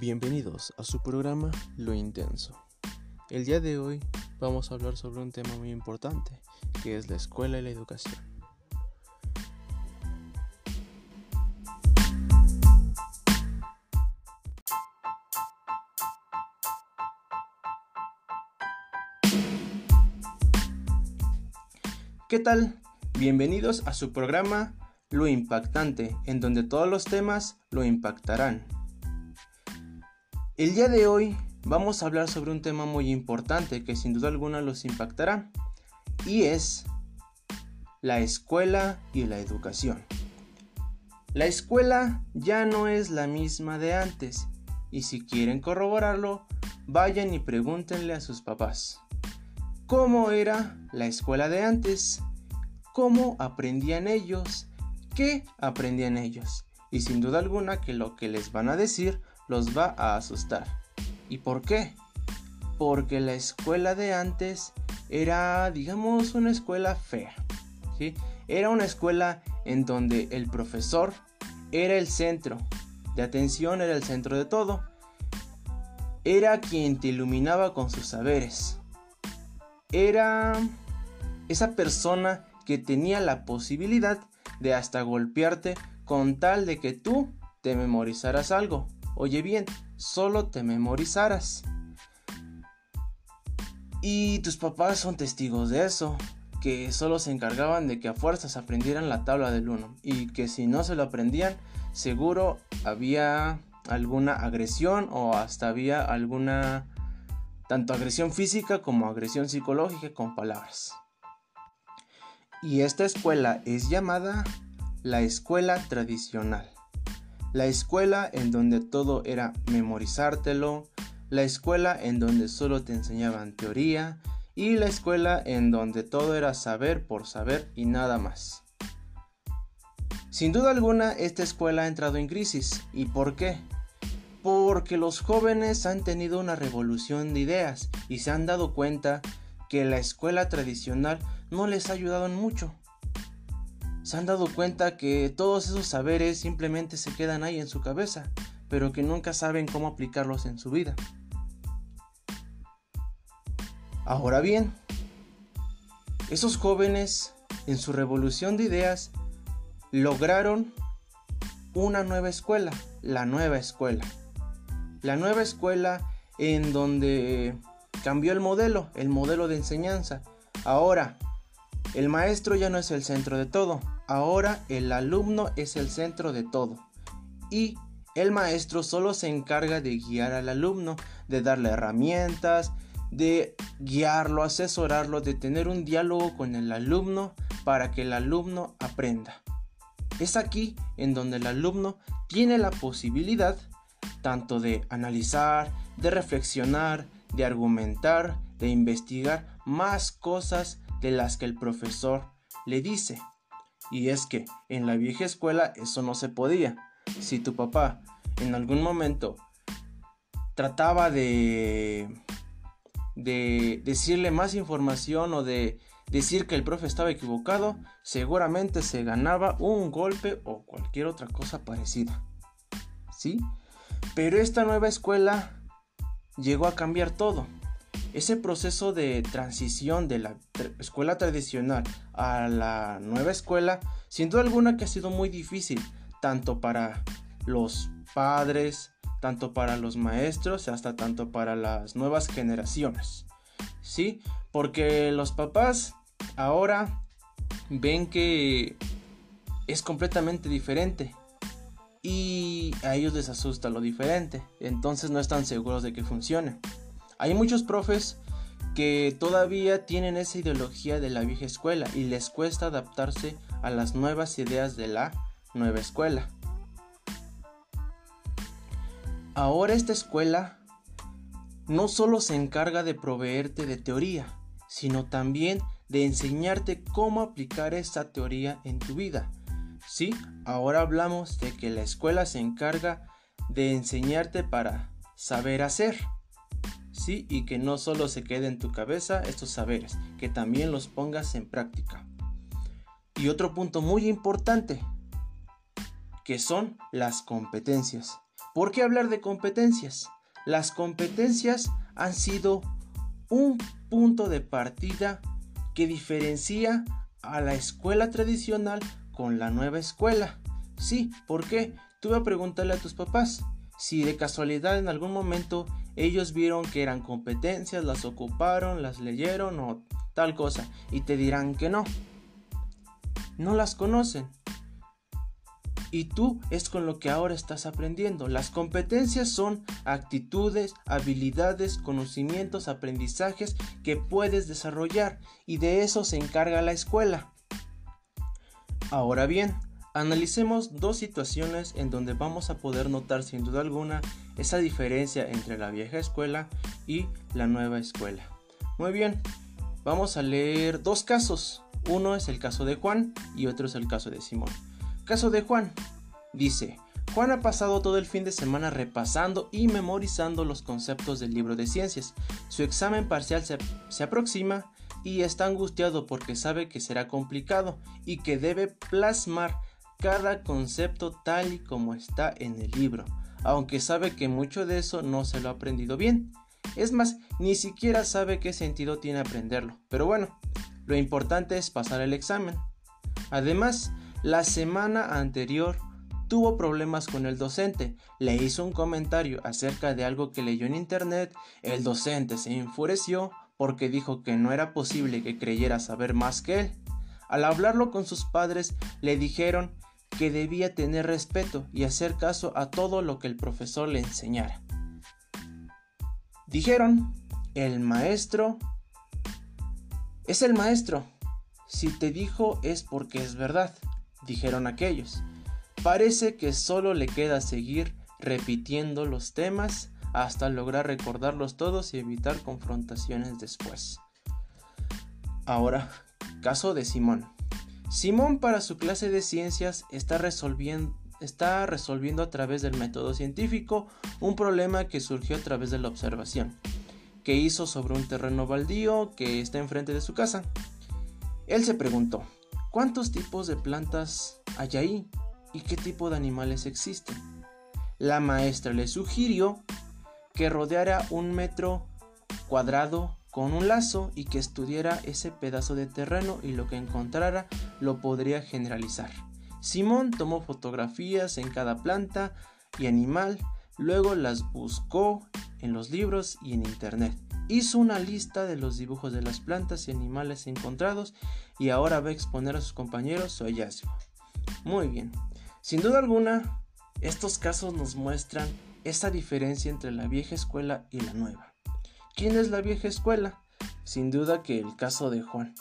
Bienvenidos a su programa Lo Intenso. El día de hoy vamos a hablar sobre un tema muy importante, que es la escuela y la educación. ¿Qué tal? Bienvenidos a su programa Lo Impactante, en donde todos los temas lo impactarán. El día de hoy vamos a hablar sobre un tema muy importante que sin duda alguna los impactará y es la escuela y la educación. La escuela ya no es la misma de antes y si quieren corroborarlo, vayan y pregúntenle a sus papás. ¿Cómo era la escuela de antes? ¿Cómo aprendían ellos? ¿Qué aprendían ellos? Y sin duda alguna que lo que les van a decir los va a asustar. ¿Y por qué? Porque la escuela de antes era, digamos, una escuela fea. ¿sí? Era una escuela en donde el profesor era el centro de atención, era el centro de todo. Era quien te iluminaba con sus saberes. Era esa persona que tenía la posibilidad de hasta golpearte con tal de que tú te memorizaras algo. Oye bien, solo te memorizaras. Y tus papás son testigos de eso, que solo se encargaban de que a fuerzas aprendieran la tabla del 1 y que si no se lo aprendían, seguro había alguna agresión o hasta había alguna tanto agresión física como agresión psicológica con palabras. Y esta escuela es llamada la escuela tradicional. La escuela en donde todo era memorizártelo, la escuela en donde solo te enseñaban teoría y la escuela en donde todo era saber por saber y nada más. Sin duda alguna, esta escuela ha entrado en crisis. ¿Y por qué? Porque los jóvenes han tenido una revolución de ideas y se han dado cuenta que la escuela tradicional no les ha ayudado en mucho se han dado cuenta que todos esos saberes simplemente se quedan ahí en su cabeza, pero que nunca saben cómo aplicarlos en su vida. Ahora bien, esos jóvenes en su revolución de ideas lograron una nueva escuela, la nueva escuela. La nueva escuela en donde cambió el modelo, el modelo de enseñanza. Ahora, el maestro ya no es el centro de todo, Ahora el alumno es el centro de todo y el maestro solo se encarga de guiar al alumno, de darle herramientas, de guiarlo, asesorarlo, de tener un diálogo con el alumno para que el alumno aprenda. Es aquí en donde el alumno tiene la posibilidad tanto de analizar, de reflexionar, de argumentar, de investigar más cosas de las que el profesor le dice. Y es que en la vieja escuela eso no se podía. Si tu papá en algún momento trataba de, de decirle más información o de decir que el profe estaba equivocado, seguramente se ganaba un golpe o cualquier otra cosa parecida. ¿Sí? Pero esta nueva escuela llegó a cambiar todo. Ese proceso de transición de la escuela tradicional a la nueva escuela, sin duda alguna que ha sido muy difícil, tanto para los padres, tanto para los maestros, hasta tanto para las nuevas generaciones. ¿Sí? Porque los papás ahora ven que es completamente diferente y a ellos les asusta lo diferente, entonces no están seguros de que funcione. Hay muchos profes que todavía tienen esa ideología de la vieja escuela y les cuesta adaptarse a las nuevas ideas de la nueva escuela. Ahora esta escuela no solo se encarga de proveerte de teoría, sino también de enseñarte cómo aplicar esa teoría en tu vida. Sí, ahora hablamos de que la escuela se encarga de enseñarte para saber hacer. ¿Sí? Y que no solo se quede en tu cabeza estos saberes, que también los pongas en práctica. Y otro punto muy importante, que son las competencias. ¿Por qué hablar de competencias? Las competencias han sido un punto de partida que diferencia a la escuela tradicional con la nueva escuela. Sí, ¿por qué? Tú vas a preguntarle a tus papás si de casualidad en algún momento ellos vieron que eran competencias, las ocuparon, las leyeron o tal cosa y te dirán que no. No las conocen. Y tú es con lo que ahora estás aprendiendo. Las competencias son actitudes, habilidades, conocimientos, aprendizajes que puedes desarrollar y de eso se encarga la escuela. Ahora bien, analicemos dos situaciones en donde vamos a poder notar sin duda alguna esa diferencia entre la vieja escuela y la nueva escuela. Muy bien, vamos a leer dos casos. Uno es el caso de Juan y otro es el caso de Simón. Caso de Juan. Dice, Juan ha pasado todo el fin de semana repasando y memorizando los conceptos del libro de ciencias. Su examen parcial se, se, aproxima y está angustiado porque sabe que será complicado y que debe plasmar cada concepto tal y como está en el libro, aunque sabe que mucho de eso no se lo ha aprendido bien. Es más, ni siquiera sabe qué sentido tiene aprenderlo. Pero bueno, lo importante es pasar el examen. Además, la semana anterior tuvo problemas con el docente, le hizo un comentario acerca de algo que leyó en internet, el docente se enfureció porque dijo que no era posible que creyera saber más que él. Al hablarlo con sus padres, le dijeron que debía tener respeto y hacer caso a todo lo que el profesor le enseñara. Dijeron, el maestro es el maestro. Si te dijo es porque es verdad dijeron aquellos. Parece que solo le queda seguir repitiendo los temas hasta lograr recordarlos todos y evitar confrontaciones después. Ahora, caso de Simón. Simón para su clase de ciencias está resolviendo, está resolviendo a través del método científico un problema que surgió a través de la observación, que hizo sobre un terreno baldío que está enfrente de su casa. Él se preguntó, ¿Cuántos tipos de plantas hay ahí? ¿Y qué tipo de animales existen? La maestra le sugirió que rodeara un metro cuadrado con un lazo y que estudiara ese pedazo de terreno y lo que encontrara lo podría generalizar. Simón tomó fotografías en cada planta y animal, luego las buscó en los libros y en internet. Hizo una lista de los dibujos de las plantas y animales encontrados y ahora va a exponer a sus compañeros su hallazgo. Muy bien. Sin duda alguna, estos casos nos muestran esa diferencia entre la vieja escuela y la nueva. ¿Quién es la vieja escuela? Sin duda que el caso de Juan.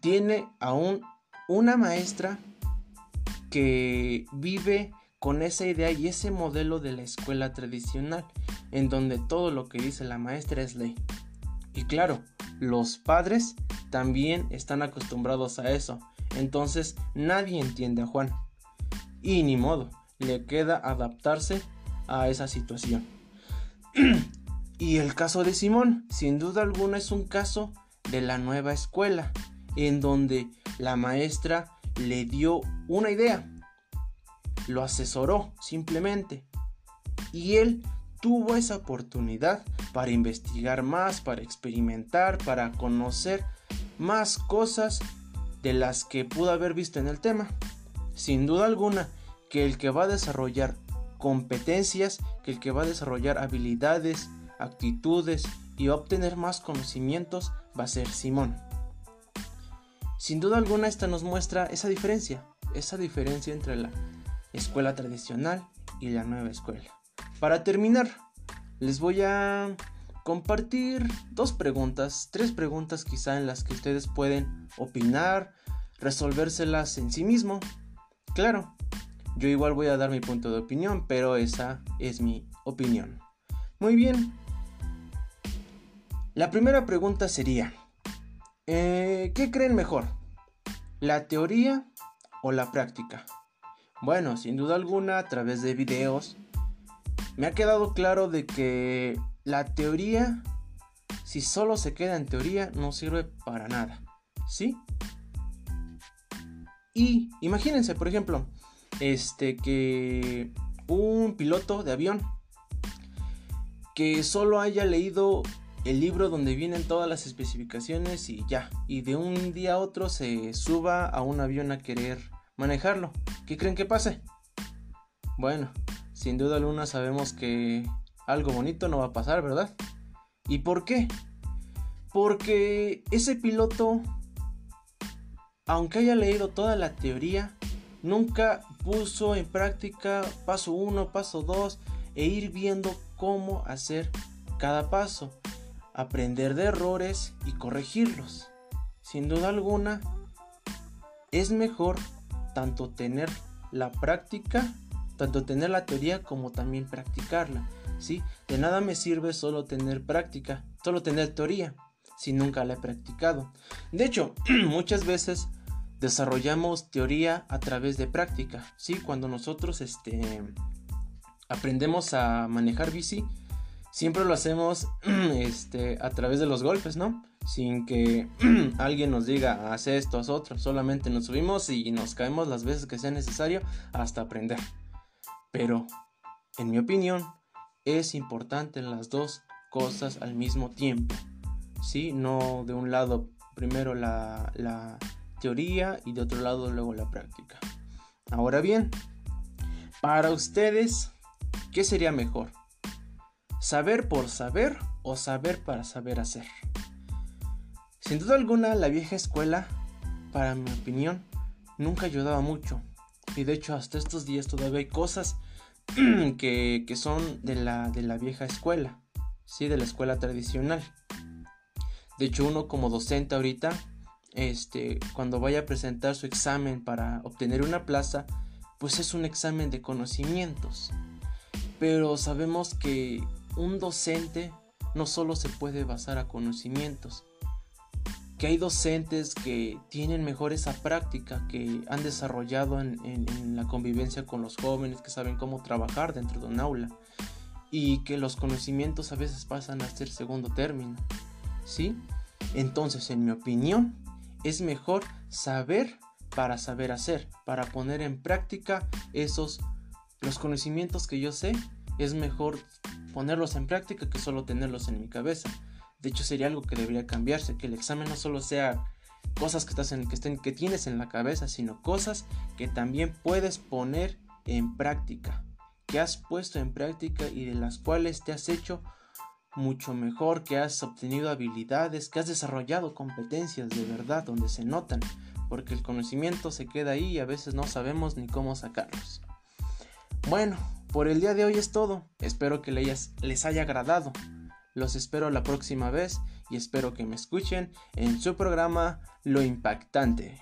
Tiene aún una maestra que vive con esa idea y ese modelo de la escuela tradicional, en donde todo lo que dice la maestra es ley. Y claro, los padres también están acostumbrados a eso. Entonces nadie entiende a Juan. Y ni modo, le queda adaptarse a esa situación. y el caso de Simón, sin duda alguna, es un caso de la nueva escuela, en donde la maestra le dio una idea, lo asesoró simplemente, y él tuvo esa oportunidad para investigar más, para experimentar, para conocer más cosas de las que pudo haber visto en el tema. Sin duda alguna que el que va a desarrollar competencias, que el que va a desarrollar habilidades, actitudes y obtener más conocimientos va a ser Simón. Sin duda alguna esta nos muestra esa diferencia, esa diferencia entre la escuela tradicional y la nueva escuela. Para terminar, les voy a compartir dos preguntas, tres preguntas quizá en las que ustedes pueden opinar, resolvérselas en sí mismo. Claro, yo igual voy a dar mi punto de opinión, pero esa es mi opinión. Muy bien. La primera pregunta sería, eh, ¿qué creen mejor? ¿La teoría o la práctica? Bueno, sin duda alguna, a través de videos, me ha quedado claro de que la teoría, si solo se queda en teoría, no sirve para nada. ¿Sí? Y imagínense, por ejemplo, este que un piloto de avión que solo haya leído el libro donde vienen todas las especificaciones y ya, y de un día a otro se suba a un avión a querer manejarlo. ¿Qué creen que pase? Bueno, sin duda alguna sabemos que algo bonito no va a pasar, ¿verdad? ¿Y por qué? Porque ese piloto, aunque haya leído toda la teoría, nunca puso en práctica paso 1, paso 2 e ir viendo cómo hacer cada paso aprender de errores y corregirlos. Sin duda alguna, es mejor tanto tener la práctica, tanto tener la teoría como también practicarla. ¿sí? De nada me sirve solo tener práctica, solo tener teoría, si nunca la he practicado. De hecho, muchas veces desarrollamos teoría a través de práctica. ¿sí? Cuando nosotros este, aprendemos a manejar bici, siempre lo hacemos este, a través de los golpes, ¿no? Sin que alguien nos diga, haz esto, haz otro. Solamente nos subimos y nos caemos las veces que sea necesario hasta aprender. Pero, en mi opinión, es importante las dos cosas al mismo tiempo. ¿Sí? No de un lado primero la, la teoría y de otro lado luego la práctica. Ahora bien, para ustedes, ¿qué sería mejor? Saber por saber o saber para saber hacer. Sin duda alguna, la vieja escuela, para mi opinión, nunca ayudaba mucho. Y de hecho, hasta estos días todavía hay cosas que, son de la, de la vieja escuela, ¿sí? de la escuela tradicional. De hecho, uno como docente ahorita, este, cuando vaya a presentar su examen para obtener una plaza, pues es un examen de conocimientos. Pero sabemos que un docente no solo se puede basar a conocimientos, que hay docentes que tienen mejor esa práctica, que han desarrollado en, la convivencia con los jóvenes, que saben cómo trabajar dentro de un aula y que los conocimientos a veces pasan a ser segundo término. ¿Sí? Entonces, en mi opinión, es mejor saber para saber hacer, para poner en práctica esos los conocimientos que yo sé, es mejor ponerlos en práctica que solo tenerlos en mi cabeza. De hecho, sería algo que debería cambiarse, que el examen no solo sea cosas que, estás en, que, estén, que tienes en la cabeza, sino cosas que también puedes poner en práctica, que has puesto en práctica y de las cuales te has hecho mucho mejor, que has obtenido habilidades, que has desarrollado competencias de verdad donde se notan, porque el conocimiento se queda ahí y a veces no sabemos ni cómo sacarlos. Bueno, por el día de hoy es todo. Espero que les haya agradado. Los espero la próxima vez y espero que me escuchen en su programa Lo Impactante.